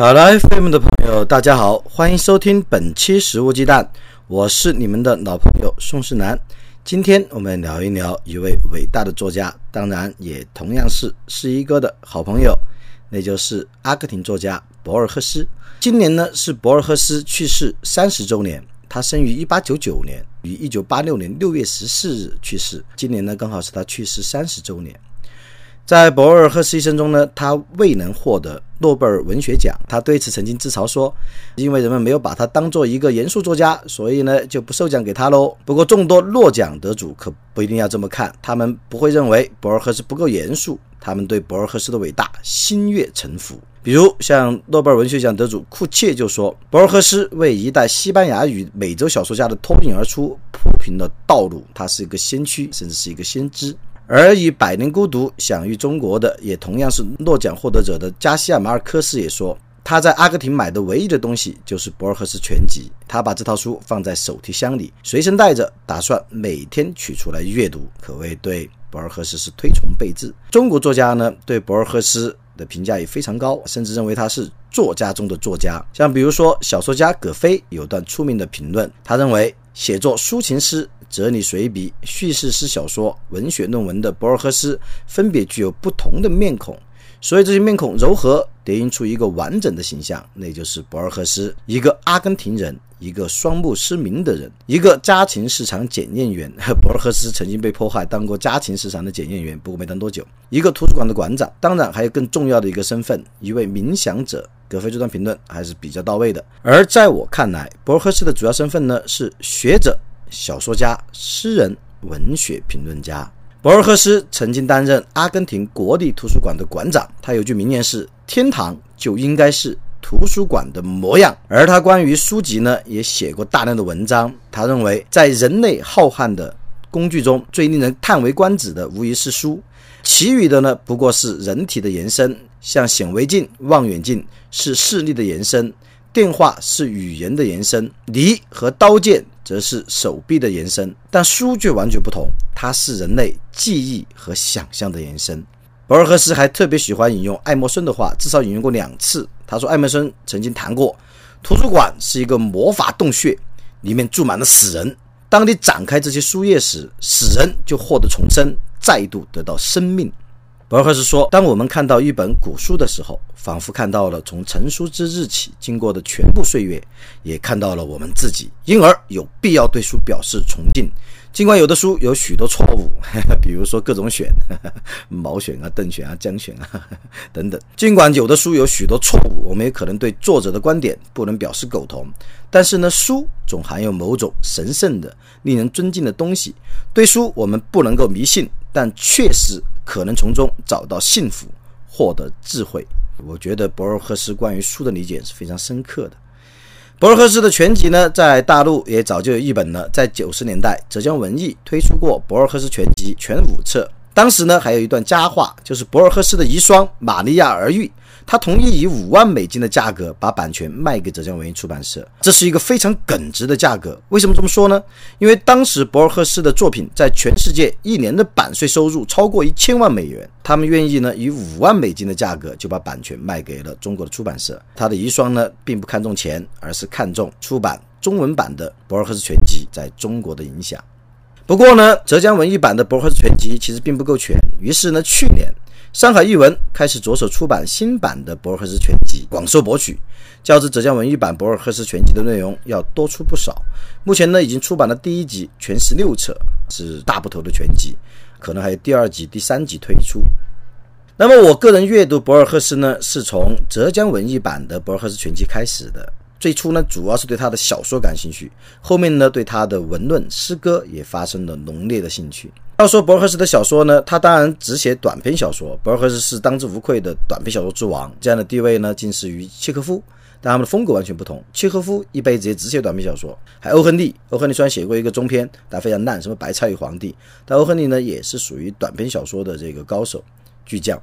考拉 FM 的朋友，大家好，欢迎收听本期《食物鸡蛋》，我是你们的老朋友宋世南。今天我们聊一聊一位伟大的作家，当然也同样是世一哥的好朋友，那就是阿根廷作家博尔赫斯。今年呢是博尔赫斯去世三十周年，他生于一八九九年，于一九八六年六月十四日去世。今年呢刚好是他去世三十周年。在博尔赫斯一生中呢，他未能获得诺贝尔文学奖。他对此曾经自嘲说：“因为人们没有把他当做一个严肃作家，所以呢就不授奖给他喽。”不过，众多诺奖得主可不一定要这么看，他们不会认为博尔赫斯不够严肃，他们对博尔赫斯的伟大心悦诚服。比如，像诺贝尔文学奖得主库切就说：“博尔赫斯为一代西班牙语美洲小说家的脱颖而出铺平了道路，他是一个先驱，甚至是一个先知。”而以《百年孤独》享誉中国的，也同样是诺奖获得者的加西亚马尔科斯也说，他在阿根廷买的唯一的东西就是博尔赫斯全集。他把这套书放在手提箱里，随身带着，打算每天取出来阅读，可谓对博尔赫斯是推崇备至。中国作家呢，对博尔赫斯的评价也非常高，甚至认为他是作家中的作家。像比如说，小说家葛飞有段出名的评论，他认为写作抒情诗。哲理随笔、叙事诗小说、文学论文的博尔赫斯，分别具有不同的面孔，所以这些面孔柔和，叠印出一个完整的形象，那就是博尔赫斯，一个阿根廷人，一个双目失明的人，一个家禽市场检验员。博尔赫斯曾经被迫害，当过家禽市场的检验员，不过没当多久。一个图书馆的馆长，当然还有更重要的一个身份，一位冥想者。葛飞这段评论还是比较到位的。而在我看来，博尔赫斯的主要身份呢是学者。小说家、诗人、文学评论家博尔赫斯曾经担任阿根廷国立图书馆的馆长。他有句名言是：“天堂就应该是图书馆的模样。”而他关于书籍呢，也写过大量的文章。他认为，在人类浩瀚的工具中最令人叹为观止的，无疑是书，其余的呢，不过是人体的延伸，像显微镜、望远镜是视力的延伸。电话是语言的延伸，犁和刀剑则是手臂的延伸，但书却完全不同，它是人类记忆和想象的延伸。博尔赫斯还特别喜欢引用爱默生的话，至少引用过两次。他说，爱默生曾经谈过，图书馆是一个魔法洞穴，里面住满了死人。当你展开这些书页时，死人就获得重生，再度得到生命。博尔赫斯说：“当我们看到一本古书的时候，仿佛看到了从成书之日起经过的全部岁月，也看到了我们自己。因而有必要对书表示崇敬。尽管有的书有许多错误，比如说各种选，毛选啊、邓选啊、江选啊 等等。尽管有的书有许多错误，我们也可能对作者的观点不能表示苟同。但是呢，书总含有某种神圣的、令人尊敬的东西。对书，我们不能够迷信，但确实。”可能从中找到幸福，获得智慧。我觉得博尔赫斯关于书的理解是非常深刻的。博尔赫斯的全集呢，在大陆也早就有一本了。在九十年代，浙江文艺推出过博尔赫斯全集全五册。当时呢，还有一段佳话，就是博尔赫斯的遗孀玛利亚儿玉。他同意以五万美金的价格把版权卖给浙江文艺出版社，这是一个非常耿直的价格。为什么这么说呢？因为当时博尔赫斯的作品在全世界一年的版税收入超过一千万美元，他们愿意呢以五万美金的价格就把版权卖给了中国的出版社。他的遗孀呢并不看重钱，而是看重出版中文版的博尔赫斯全集在中国的影响。不过呢，浙江文艺版的博尔赫斯全集其实并不够全，于是呢，去年。上海译文开始着手出版新版的博尔赫斯全集，广受博取，较之浙江文艺版博尔赫斯全集的内容要多出不少。目前呢，已经出版了第一集，全十六册，是大部头的全集，可能还有第二集、第三集推出。那么，我个人阅读博尔赫斯呢，是从浙江文艺版的博尔赫斯全集开始的。最初呢，主要是对他的小说感兴趣，后面呢，对他的文论、诗歌也发生了浓烈的兴趣。要说博尔赫斯的小说呢，他当然只写短篇小说。博尔赫斯是当之无愧的短篇小说之王，这样的地位呢，仅次于契诃夫。但他们的风格完全不同。契诃夫一辈子也只写短篇小说，还欧亨利，欧亨利虽然写过一个中篇，但非常烂，什么《白菜与皇帝》，但欧亨利呢也是属于短篇小说的这个高手巨匠。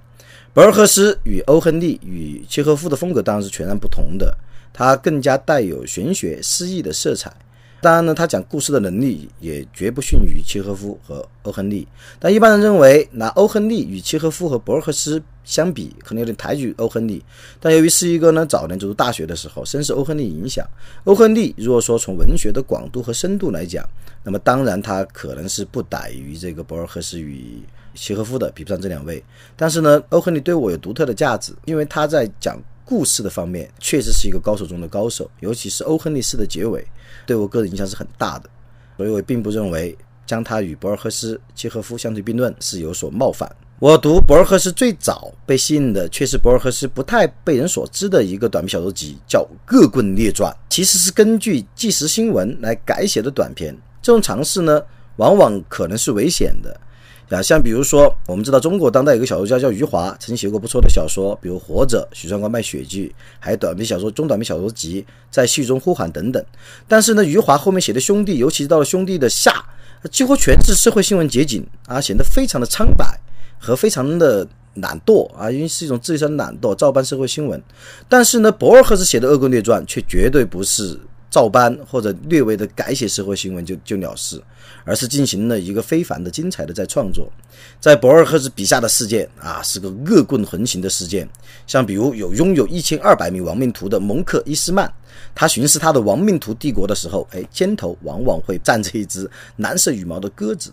博尔赫斯与欧亨利与契诃夫的风格当然是全然不同的，他更加带有玄学诗意的色彩。当然呢，他讲故事的能力也绝不逊于契诃夫和欧亨利。但一般人认为，拿欧亨利与契诃夫和博尔赫斯相比，可能有点抬举欧亨利。但由于是一个呢，早年读大学的时候深受欧亨利影响，欧亨利如果说从文学的广度和深度来讲，那么当然他可能是不逮于这个博尔赫斯与契诃夫的，比不上这两位。但是呢，欧亨利对我有独特的价值，因为他在讲。故事的方面确实是一个高手中的高手，尤其是欧亨利式的结尾，对我个人影响是很大的。所以我并不认为将他与博尔赫斯、契诃夫相提并论是有所冒犯。我读博尔赫斯最早被吸引的，却是博尔赫斯不太被人所知的一个短篇小说集，叫《恶棍列传》，其实是根据纪实新闻来改写的短篇。这种尝试呢，往往可能是危险的。啊，像比如说，我们知道中国当代有个小说家叫余华，曾经写过不错的小说，比如《活着》《许三观卖血记》，还有短篇小说、中短篇小说集《在戏中呼喊》等等。但是呢，余华后面写的《兄弟》，尤其到了《兄弟》的下，几乎全是社会新闻集锦啊，显得非常的苍白和非常的懒惰啊，因为是一种自身的懒惰，照搬社会新闻。但是呢，博尔赫斯写的《恶棍列传》却绝对不是。照搬或者略微的改写社会新闻就就了事，而是进行了一个非凡的、精彩的在创作。在博尔赫斯笔下的世界啊，是个恶棍横行的世界。像比如有拥有一千二百名亡命徒的蒙克伊斯曼，他巡视他的亡命徒帝国的时候，哎，肩头往往会站着一只蓝色羽毛的鸽子。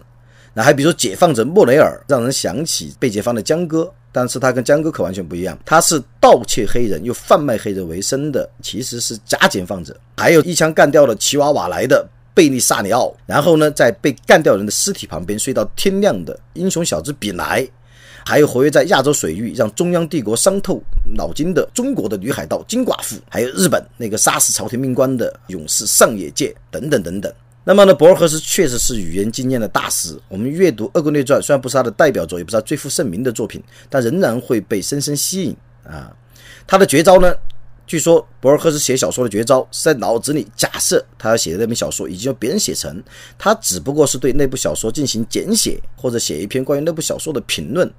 那还比如说解放者莫雷尔，让人想起被解放的江歌。但是他跟江哥可完全不一样，他是盗窃黑人又贩卖黑人为生的，其实是假解放者。还有一枪干掉了奇瓦瓦莱的贝利萨里奥，然后呢，在被干掉人的尸体旁边睡到天亮的英雄小子比莱，还有活跃在亚洲水域让中央帝国伤透脑筋的中国的女海盗金寡妇，还有日本那个杀死朝廷命官的勇士上野介等等等等。那么呢，博尔赫斯确实是语言经验的大师。我们阅读《恶棍列传》，虽然不是他的代表作，也不是他最负盛名的作品，但仍然会被深深吸引啊。他的绝招呢？据说博尔赫斯写小说的绝招是在脑子里假设他要写的那本小说已经由别人写成，他只不过是对那部小说进行简写，或者写一篇关于那部小说的评论。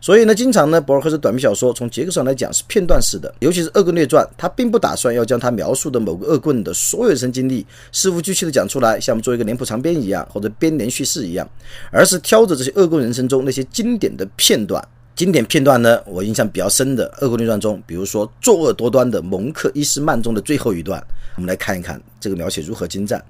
所以呢，经常呢，博尔赫斯短篇小说从结构上来讲是片段式的，尤其是《恶棍列传》，他并不打算要将他描述的某个恶棍的所有人生经历事无巨细的讲出来，像我们做一个连谱长篇一样，或者编连叙事一样，而是挑着这些恶棍人生中那些经典的片段。经典片段呢，我印象比较深的《恶棍列传》中，比如说作恶多端的蒙克伊斯曼中的最后一段，我们来看一看这个描写如何精湛。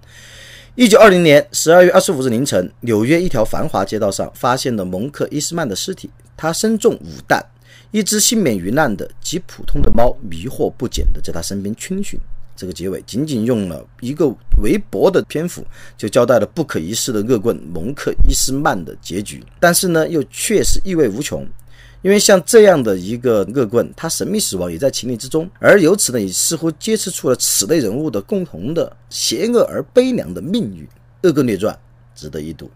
一九二零年十二月二十五日凌晨，纽约一条繁华街道上发现了蒙克伊斯曼的尸体。他身中五弹，一只幸免于难的极普通的猫迷惑不解地在他身边逡巡。这个结尾仅仅用了一个微薄的篇幅，就交代了不可一世的恶棍蒙克伊斯曼的结局。但是呢，又确实意味无穷。因为像这样的一个恶棍，他神秘死亡也在情理之中，而由此呢，也似乎揭示出了此类人物的共同的邪恶而悲凉的命运。《恶棍列传》值得一读。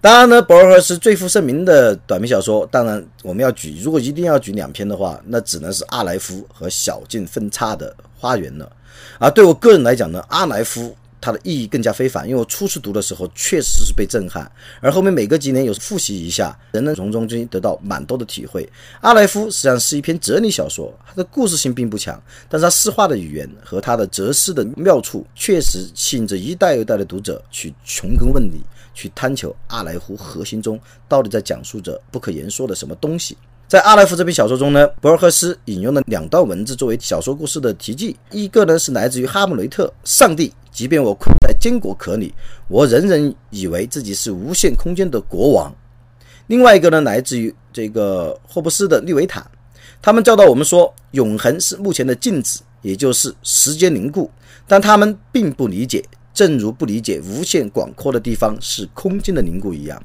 当然呢，博尔赫斯最负盛名的短篇小说，当然我们要举，如果一定要举两篇的话，那只能是阿莱夫和小径分叉的花园了。而对我个人来讲呢，阿莱夫。它的意义更加非凡，因为我初次读的时候确实是被震撼，而后面每隔几年有复习一下，仍能从中间得到蛮多的体会。阿莱夫实际上是一篇哲理小说，它的故事性并不强，但是它诗化的语言和它的哲思的妙处，确实吸引着一代又一代的读者去穷根问底，去探求阿莱夫核心中到底在讲述着不可言说的什么东西。在阿莱夫这篇小说中呢，博尔赫斯引用了两段文字作为小说故事的题记，一个呢是来自于哈姆雷特，上帝。即便我困在坚果壳里，我仍然以为自己是无限空间的国王。另外一个呢，来自于这个霍布斯的《利维坦》，他们教导我们说，永恒是目前的静止，也就是时间凝固。但他们并不理解，正如不理解无限广阔的地方是空间的凝固一样。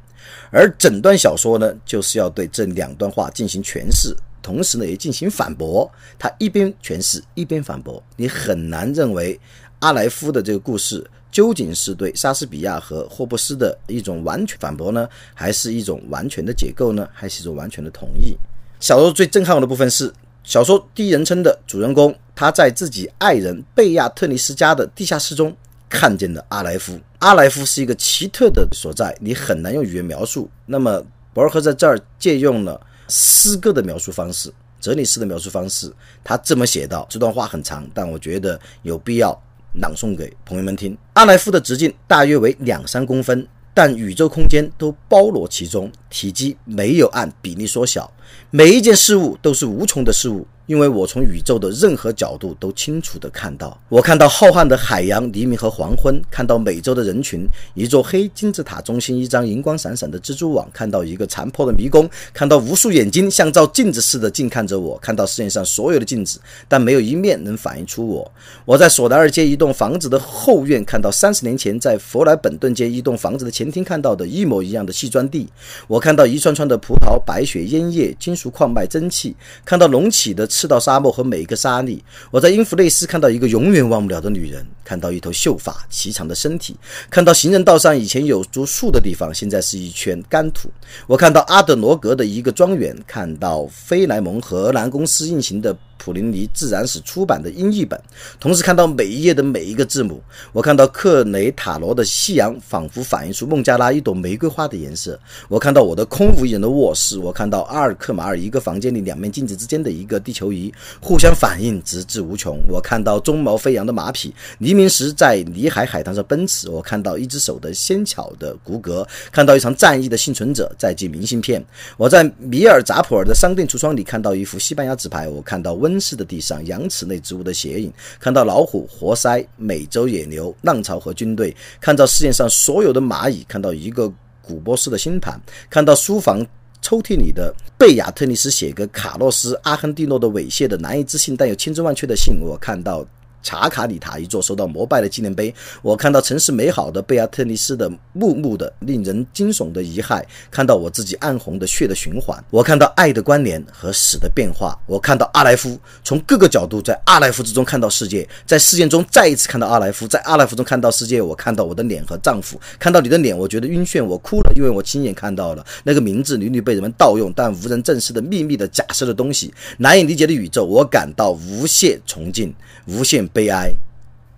而整段小说呢，就是要对这两段话进行诠释，同时呢，也进行反驳。他一边诠释，一边反驳，你很难认为。阿莱夫的这个故事究竟是对莎士比亚和霍布斯的一种完全反驳呢，还是一种完全的解构呢，还是一种完全的同意？小说最震撼我的部分是，小说第一人称的主人公他在自己爱人贝亚特尼斯家的地下室中看见了阿莱夫。阿莱夫是一个奇特的所在，你很难用语言描述。那么博尔赫在这儿借用了诗歌的描述方式，哲理式的描述方式。他这么写道：这段话很长，但我觉得有必要朗诵给朋友们听。阿莱夫的直径大约为两三公分，但宇宙空间都包罗其中，体积没有按比例缩小。每一件事物都是无穷的事物。因为我从宇宙的任何角度都清楚地看到，我看到浩瀚的海洋、黎明和黄昏，看到美洲的人群，一座黑金字塔中心一张银光闪闪的蜘蛛网，看到一个残破的迷宫，看到无数眼睛像照镜子似的静看着我，看到世界上所有的镜子，但没有一面能反映出我。我在索达尔街一栋房子的后院看到三十年前在佛莱本顿街一栋房子的前厅看到的一模一样的细砖地。我看到一串串的葡萄、白雪、烟叶、金属矿脉、蒸汽，看到隆起的。赤道沙漠和每一个沙粒，我在英弗内斯看到一个永远忘不了的女人，看到一头秀发、颀长的身体，看到行人道上以前有株树的地方，现在是一圈干土。我看到阿德罗格的一个庄园，看到菲莱蒙荷兰公司运行的。普林尼自然史出版的英译本，同时看到每一页的每一个字母。我看到克雷塔罗的夕阳，仿佛反映出孟加拉一朵玫瑰花的颜色。我看到我的空无一人的卧室。我看到阿尔克马尔一个房间里两面镜子之间的一个地球仪，互相反应，直至无穷。我看到鬃毛飞扬的马匹，黎明时在里海海滩上奔驰。我看到一只手的纤巧的骨骼，看到一场战役的幸存者在寄明信片。我在米尔扎普尔的商店橱窗里看到一幅西班牙纸牌。我看到温室的地上，羊齿类植物的斜影，看到老虎、活塞、美洲野牛、浪潮和军队，看到世界上所有的蚂蚁，看到一个古波斯的星盘，看到书房抽屉里的贝亚特尼斯写给卡洛斯·阿亨蒂诺的猥亵的难以置信但又千真万确的信，我看到。查卡里塔一座受到膜拜的纪念碑，我看到城市美好的贝亚特尼斯的木木的令人惊悚的遗骸，看到我自己暗红的血的循环，我看到爱的关联和死的变化，我看到阿莱夫从各个角度在阿莱夫之中看到世界，在事件中再一次看到阿莱夫，在阿莱夫中看到世界，我看到我的脸和丈夫，看到你的脸，我觉得晕眩，我哭了，因为我亲眼看到了那个名字屡屡被人们盗用但无人证实的秘密的假设的东西，难以理解的宇宙，我感到无限崇敬，无限。悲哀，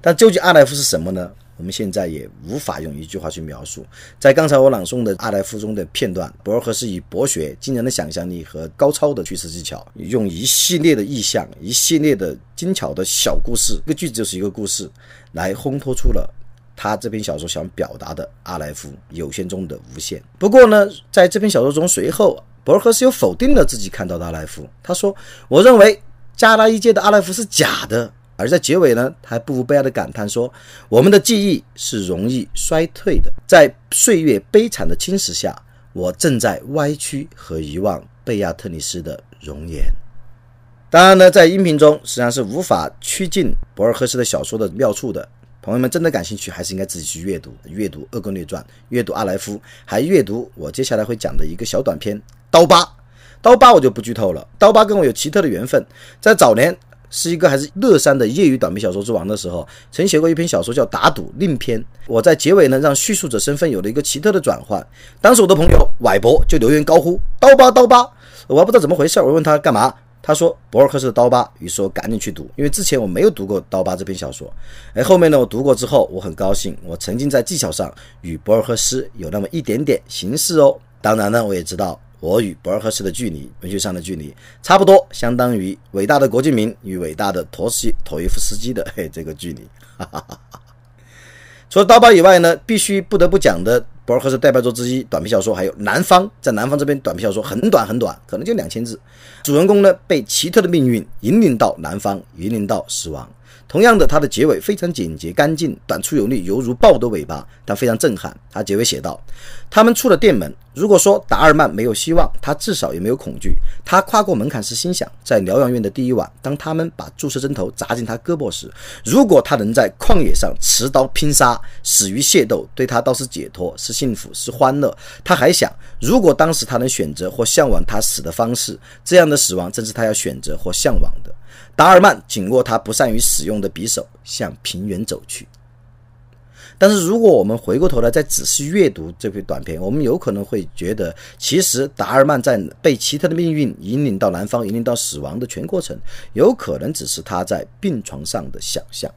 但究竟阿莱夫是什么呢？我们现在也无法用一句话去描述。在刚才我朗诵的阿莱夫中的片段，博尔赫斯以博学、惊人的想象力和高超的叙事技巧，用一系列的意象、一系列的精巧的小故事，一个句子就是一个故事，来烘托出了他这篇小说想表达的阿莱夫有限中的无限。不过呢，在这篇小说中，随后博尔赫斯又否定了自己看到的阿莱夫。他说：“我认为加拉一界的阿莱夫是假的。”而在结尾呢，他还不无悲哀的感叹说：“我们的记忆是容易衰退的，在岁月悲惨的侵蚀下，我正在歪曲和遗忘贝亚特尼斯的容颜。”当然呢，在音频中实际上是无法趋近博尔赫斯的小说的妙处的。朋友们真的感兴趣，还是应该自己去阅读，阅读《恶棍列传》，阅读阿莱夫，还阅读我接下来会讲的一个小短篇《刀疤》。《刀疤》我就不剧透了，《刀疤》跟我有奇特的缘分，在早年。是一个还是乐山的业余短篇小说之王的时候，曾写过一篇小说叫《打赌另篇》。我在结尾呢，让叙述者身份有了一个奇特的转换。当时我的朋友歪博就留言高呼“刀疤刀疤”，我还不知道怎么回事，我问他干嘛，他说博尔赫斯的《刀疤》，于是我赶紧去读，因为之前我没有读过《刀疤》这篇小说。哎，后面呢，我读过之后，我很高兴，我曾经在技巧上与博尔赫斯有那么一点点形式哦。当然呢，我也知道。我与博尔赫斯的距离，文学上的距离，差不多相当于伟大的郭敬明与伟大的陀西妥耶夫斯基的嘿这个距离。除了刀疤以外呢，必须不得不讲的博尔赫斯代表作之一短篇小说，还有《南方》。在《南方》这边短篇小说很短很短，可能就两千字。主人公呢被奇特的命运引领到南方，引领到死亡。同样的，它的结尾非常简洁干净，短促有力，犹如豹的尾巴，但非常震撼。他结尾写道：“他们出了店门。如果说达尔曼没有希望，他至少也没有恐惧。他跨过门槛时，心想，在疗养院的第一晚，当他们把注射针头扎进他胳膊时，如果他能在旷野上持刀拼杀，死于械斗，对他倒是解脱，是幸福，是欢乐。他还想，如果当时他能选择或向往他死的方式，这样的死亡正是他要选择或向往的。”达尔曼紧握他不善于使用的匕首，向平原走去。但是如果我们回过头来再仔细阅读这篇短片，我们有可能会觉得，其实达尔曼在被奇特的命运引领到南方、引领到死亡的全过程，有可能只是他在病床上的想象。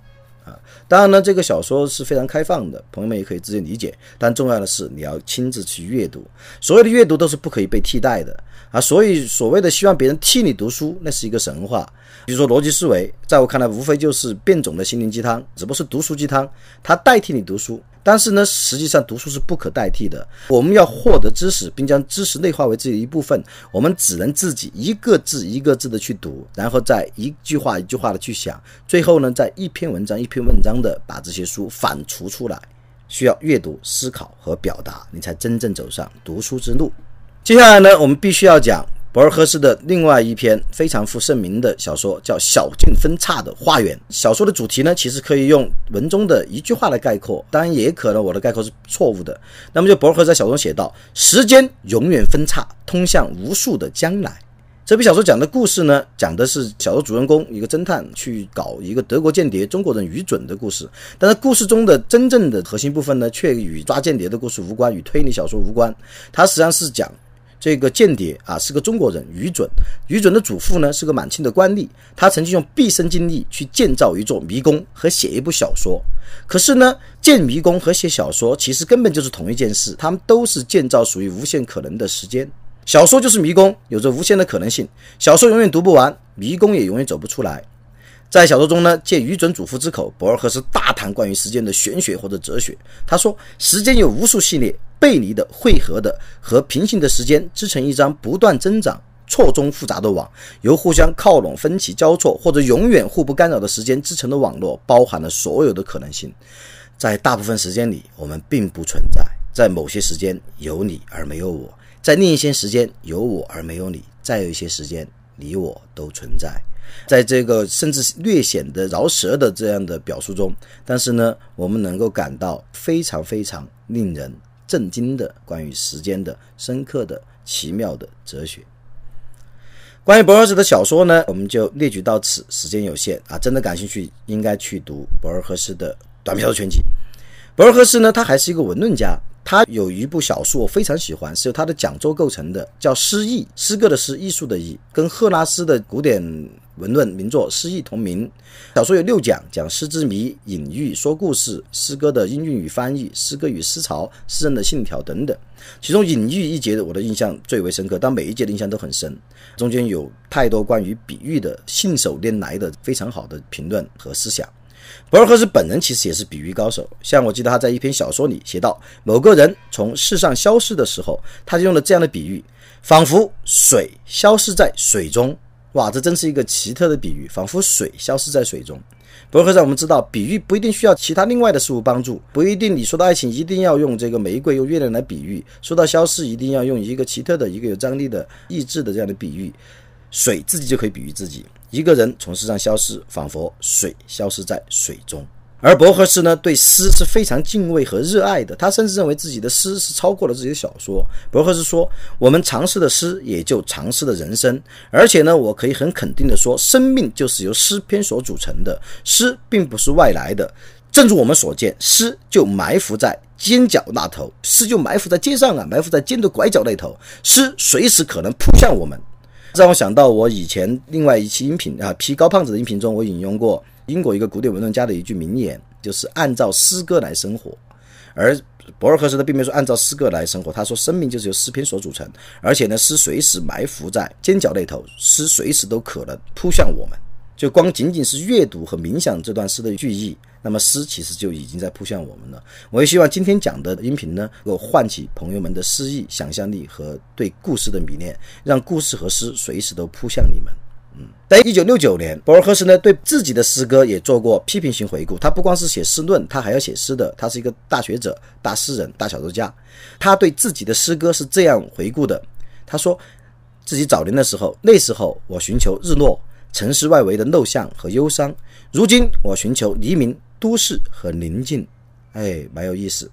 啊，当然呢，这个小说是非常开放的，朋友们也可以自己理解。但重要的是，你要亲自去阅读，所有的阅读都是不可以被替代的啊。所以，所谓的希望别人替你读书，那是一个神话。比如说逻辑思维，在我看来，无非就是变种的心灵鸡汤，只不过是读书鸡汤，它代替你读书。但是呢，实际上读书是不可代替的。我们要获得知识，并将知识内化为自己的一部分，我们只能自己一个字一个字的去读，然后再一句话一句话的去想，最后呢，再一篇文章一篇文章的把这些书反刍出来。需要阅读、思考和表达，你才真正走上读书之路。接下来呢，我们必须要讲。博尔赫斯的另外一篇非常负盛名的小说叫《小径分岔的花园》。小说的主题呢，其实可以用文中的一句话来概括，当然也可能我的概括是错误的。那么就博尔赫斯在小说中写道：“时间永远分叉，通向无数的将来。”这篇小说讲的故事呢，讲的是小说主人公一个侦探去搞一个德国间谍中国人于准的故事。但是故事中的真正的核心部分呢，却与抓间谍的故事无关，与推理小说无关。它实际上是讲。这个间谍啊是个中国人，于准。于准的祖父呢是个满清的官吏，他曾经用毕生精力去建造一座迷宫和写一部小说。可是呢，建迷宫和写小说其实根本就是同一件事，他们都是建造属于无限可能的时间。小说就是迷宫，有着无限的可能性，小说永远读不完，迷宫也永远走不出来。在小说中呢，借愚准祖父之口，博尔赫斯大谈关于时间的玄学或者哲学。他说，时间有无数系列背离的、汇合的和平行的时间织成一张不断增长、错综复杂的网，由互相靠拢、分歧交错或者永远互不干扰的时间织成的网络，包含了所有的可能性。在大部分时间里，我们并不存在；在某些时间，有你而没有我；在另一些时间，有我而没有你；再有一些时间，你我都存在。在这个甚至略显得饶舌的这样的表述中，但是呢，我们能够感到非常非常令人震惊的关于时间的深刻的奇妙的哲学。关于博尔赫斯的小说呢，我们就列举到此，时间有限啊，真的感兴趣应该去读博尔赫斯的短篇小说全集。博尔赫斯呢，他还是一个文论家。他有一部小说我非常喜欢，是由他的讲座构成的，叫《诗意》，诗歌的诗，艺术的艺，跟赫拉斯的古典文论名作《诗意》同名。小说有六讲，讲诗之谜、隐喻、说故事、诗歌的音韵与翻译、诗歌与思潮、诗人的信条等等。其中隐喻一节的我的印象最为深刻，但每一节的印象都很深，中间有太多关于比喻的信手拈来的非常好的评论和思想。博尔赫斯本人其实也是比喻高手，像我记得他在一篇小说里写到，某个人从世上消失的时候，他就用了这样的比喻，仿佛水消失在水中。哇，这真是一个奇特的比喻，仿佛水消失在水中。博尔赫斯我们知道，比喻不一定需要其他另外的事物帮助，不一定你说到爱情一定要用这个玫瑰用月亮来比喻，说到消失一定要用一个奇特的一个有张力的意志的这样的比喻，水自己就可以比喻自己。一个人从世上消失，仿佛水消失在水中。而博赫斯呢，对诗是非常敬畏和热爱的。他甚至认为自己的诗是超过了自己的小说。博赫斯说：“我们尝试的诗，也就尝试的人生。而且呢，我可以很肯定的说，生命就是由诗篇所组成的。诗并不是外来的。正如我们所见，诗就埋伏在尖角那头，诗就埋伏在街上啊，埋伏在尖的拐角那头。诗随时可能扑向我们。”让我想到我以前另外一期音频啊，批高胖子的音频中，我引用过英国一个古典文论家的一句名言，就是按照诗歌来生活。而博尔赫斯他并没有说按照诗歌来生活，他说生命就是由诗篇所组成，而且呢，诗随时埋伏在尖角那头，诗随时都可能扑向我们。就光仅仅是阅读和冥想这段诗的句意，那么诗其实就已经在扑向我们了。我也希望今天讲的音频呢，能够唤起朋友们的诗意、想象力和对故事的迷恋，让故事和诗随时都扑向你们。嗯，在一九六九年，博尔赫斯呢对自己的诗歌也做过批评性回顾。他不光是写诗论，他还要写诗的。他是一个大学者、大诗人、大小说家。他对自己的诗歌是这样回顾的：他说自己早年的时候，那时候我寻求日落。城市外围的陋巷和忧伤，如今我寻求黎明、都市和宁静，哎，蛮有意思。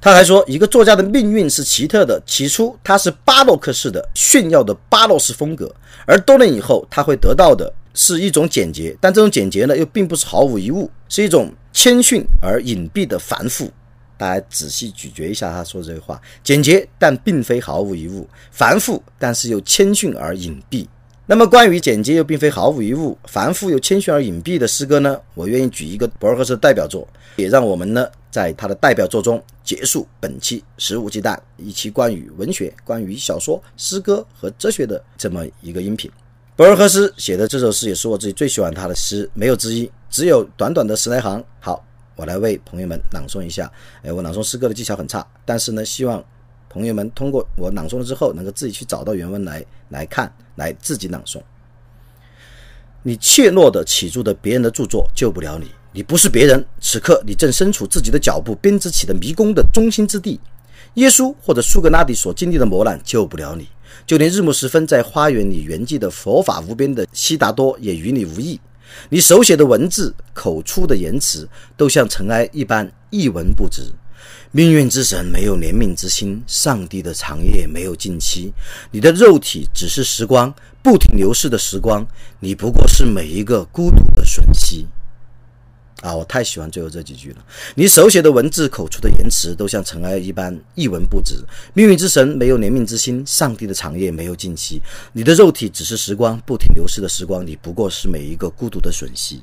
他还说，一个作家的命运是奇特的。起初他是巴洛克式的炫耀的巴洛式风格，而多年以后他会得到的是一种简洁，但这种简洁呢，又并不是毫无一物，是一种谦逊而隐蔽的繁复。大家仔细咀嚼一下他说这个话：简洁但并非毫无一物，繁复但是又谦逊而隐蔽。那么，关于简洁又并非毫无一物、繁复又谦逊而隐蔽的诗歌呢？我愿意举一个博尔赫斯代表作，也让我们呢在他的代表作中结束本期《食物鸡蛋》一期关于文学、关于小说、诗歌和哲学的这么一个音频。博尔赫斯写的这首诗也是我自己最喜欢他的诗，没有之一，只有短短的十来行。好，我来为朋友们朗诵一下。哎，我朗诵诗歌的技巧很差，但是呢，希望。朋友们通过我朗诵了之后，能够自己去找到原文来来看，来自己朗诵。你怯懦的起住的别人的著作救不了你，你不是别人。此刻你正身处自己的脚步编织起的迷宫的中心之地。耶稣或者苏格拉底所经历的磨难救不了你，就连日暮时分在花园里圆寂的佛法无边的悉达多也与你无异。你手写的文字、口出的言辞，都像尘埃一般一文不值。命运之神没有怜悯之心，上帝的长夜没有尽期。你的肉体只是时光不停流逝的时光，你不过是每一个孤独的瞬息。啊，我太喜欢最后这几句了。你手写的文字、口出的言辞，都像尘埃一般一文不值。命运之神没有怜悯之心，上帝的长夜没有尽期。你的肉体只是时光不停流逝的时光，你不过是每一个孤独的瞬息。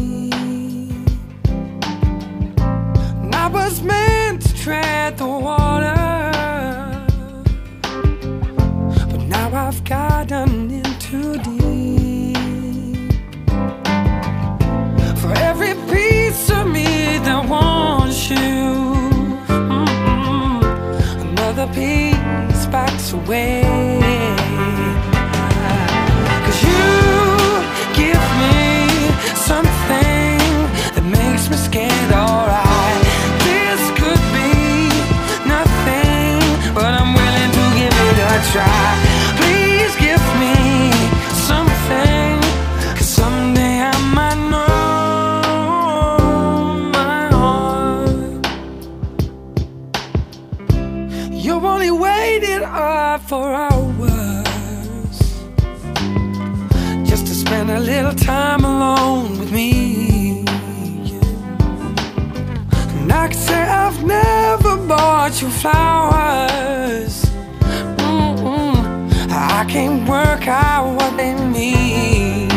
was meant to tread the water. But now I've gotten little time alone with me. And I can say I've never bought you flowers. I can't work out what they mean.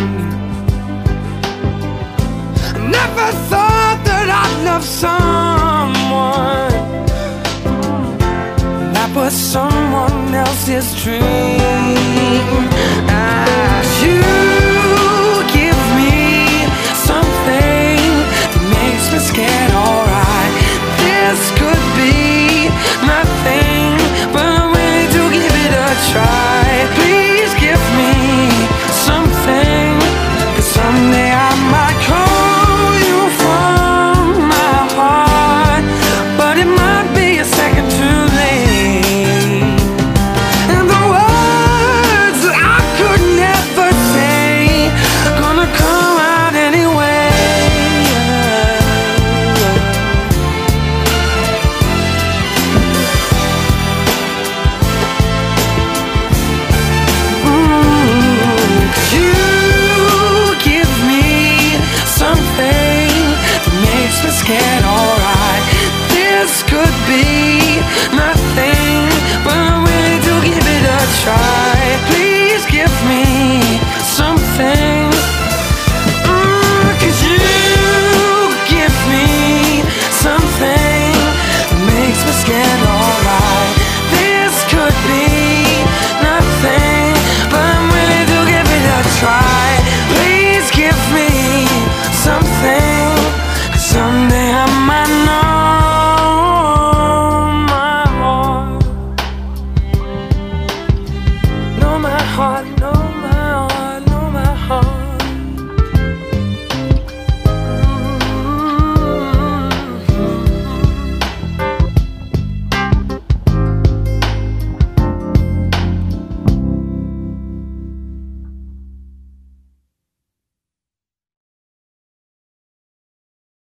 Never thought that I'd love someone that was someone else's dream. As you. alright. This could be my thing But I'm willing to give it a try.